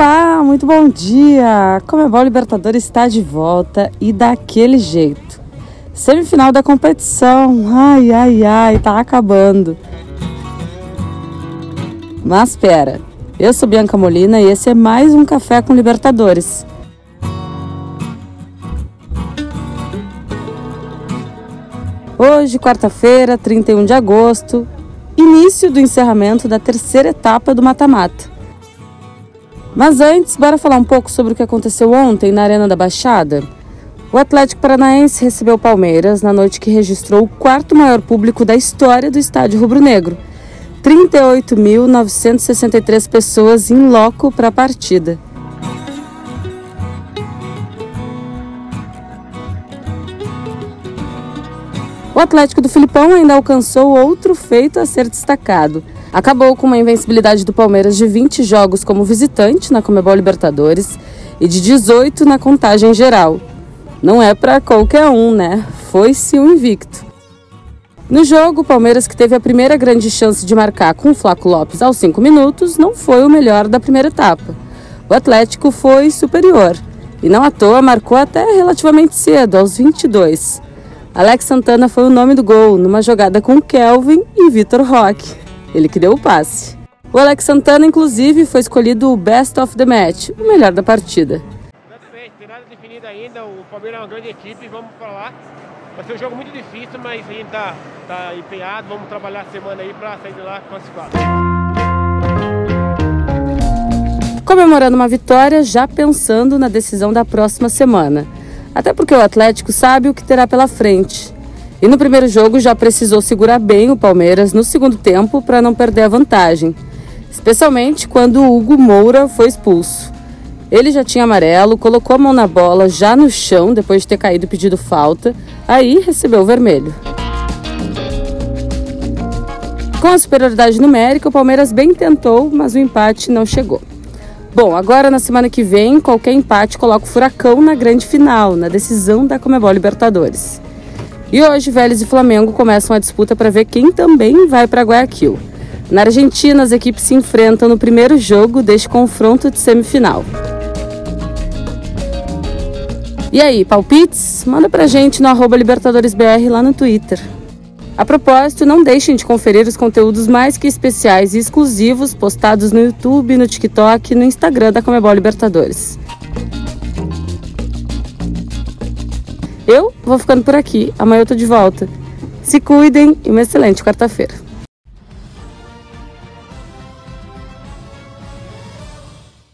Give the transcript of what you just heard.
Olá, muito bom dia! Comebol Libertadores está de volta e daquele jeito. Semifinal da competição, ai, ai, ai, tá acabando. Mas espera, eu sou Bianca Molina e esse é mais um Café com Libertadores. Hoje, quarta-feira, 31 de agosto, início do encerramento da terceira etapa do mata-mata. Mas antes, bora falar um pouco sobre o que aconteceu ontem na Arena da Baixada? O Atlético Paranaense recebeu o Palmeiras na noite que registrou o quarto maior público da história do estádio rubro-negro. 38.963 pessoas em loco para a partida. O Atlético do Filipão ainda alcançou outro feito a ser destacado. Acabou com uma invencibilidade do Palmeiras de 20 jogos como visitante na Comebol Libertadores e de 18 na contagem geral. Não é para qualquer um, né? Foi-se um invicto. No jogo, o Palmeiras, que teve a primeira grande chance de marcar com o Flaco Lopes aos 5 minutos, não foi o melhor da primeira etapa. O Atlético foi superior e não à toa marcou até relativamente cedo, aos 22. Alex Santana foi o nome do gol, numa jogada com Kelvin e Vitor Roque. Ele que deu o passe. O Alex Santana, inclusive, foi escolhido o Best of the Match, o melhor da partida. Tem nada definido ainda. O Palmeiras é uma grande equipe, vamos para lá. Vai ser um jogo muito difícil, mas a gente está tá empenhado. Vamos trabalhar a semana aí para sair de lá classificado. Comemorando uma vitória, já pensando na decisão da próxima semana até porque o Atlético sabe o que terá pela frente. E no primeiro jogo já precisou segurar bem o Palmeiras no segundo tempo para não perder a vantagem, especialmente quando o Hugo Moura foi expulso. Ele já tinha amarelo, colocou a mão na bola já no chão depois de ter caído e pedido falta, aí recebeu o vermelho. Com a superioridade numérica, o Palmeiras bem tentou, mas o empate não chegou. Bom, agora na semana que vem, qualquer empate coloca o Furacão na grande final, na decisão da Comebol Libertadores. E hoje, Vélez e Flamengo começam a disputa para ver quem também vai para Guayaquil. Na Argentina, as equipes se enfrentam no primeiro jogo deste confronto de semifinal. E aí, palpites? Manda pra gente no arroba LibertadoresBR lá no Twitter. A propósito, não deixem de conferir os conteúdos mais que especiais e exclusivos postados no YouTube, no TikTok e no Instagram da Comebol Libertadores. Eu vou ficando por aqui. Amanhã eu tô de volta. Se cuidem e uma excelente quarta-feira.